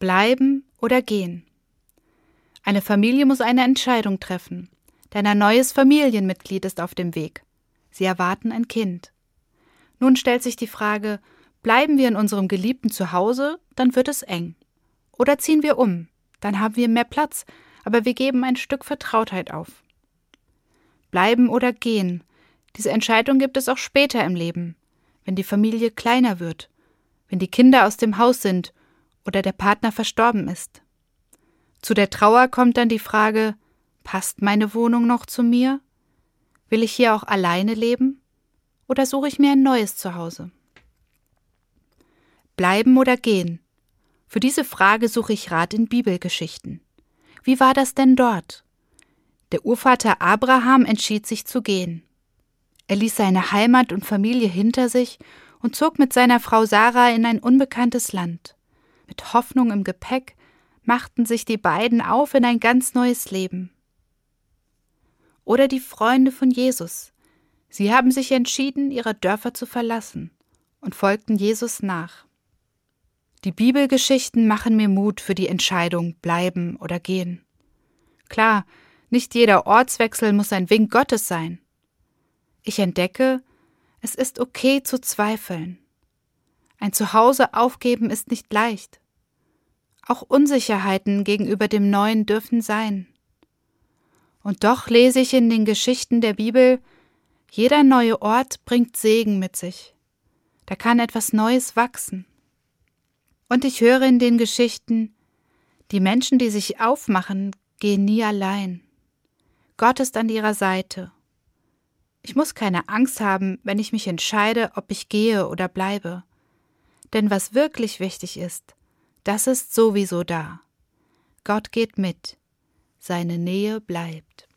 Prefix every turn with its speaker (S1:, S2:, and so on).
S1: Bleiben oder gehen. Eine Familie muss eine Entscheidung treffen, denn ein neues Familienmitglied ist auf dem Weg. Sie erwarten ein Kind. Nun stellt sich die Frage, bleiben wir in unserem geliebten Zuhause, dann wird es eng. Oder ziehen wir um, dann haben wir mehr Platz, aber wir geben ein Stück Vertrautheit auf. Bleiben oder gehen, diese Entscheidung gibt es auch später im Leben, wenn die Familie kleiner wird, wenn die Kinder aus dem Haus sind oder der Partner verstorben ist. Zu der Trauer kommt dann die Frage, passt meine Wohnung noch zu mir? Will ich hier auch alleine leben? Oder suche ich mir ein neues Zuhause? Bleiben oder gehen? Für diese Frage suche ich Rat in Bibelgeschichten. Wie war das denn dort? Der Urvater Abraham entschied sich zu gehen. Er ließ seine Heimat und Familie hinter sich und zog mit seiner Frau Sarah in ein unbekanntes Land. Mit Hoffnung im Gepäck machten sich die beiden auf in ein ganz neues Leben. Oder die Freunde von Jesus. Sie haben sich entschieden, ihre Dörfer zu verlassen und folgten Jesus nach. Die Bibelgeschichten machen mir Mut für die Entscheidung bleiben oder gehen. Klar, nicht jeder Ortswechsel muss ein Wink Gottes sein. Ich entdecke, es ist okay zu zweifeln. Ein Zuhause aufgeben ist nicht leicht. Auch Unsicherheiten gegenüber dem Neuen dürfen sein. Und doch lese ich in den Geschichten der Bibel, jeder neue Ort bringt Segen mit sich. Da kann etwas Neues wachsen. Und ich höre in den Geschichten, die Menschen, die sich aufmachen, gehen nie allein. Gott ist an ihrer Seite. Ich muss keine Angst haben, wenn ich mich entscheide, ob ich gehe oder bleibe. Denn was wirklich wichtig ist, das ist sowieso da. Gott geht mit, seine Nähe bleibt.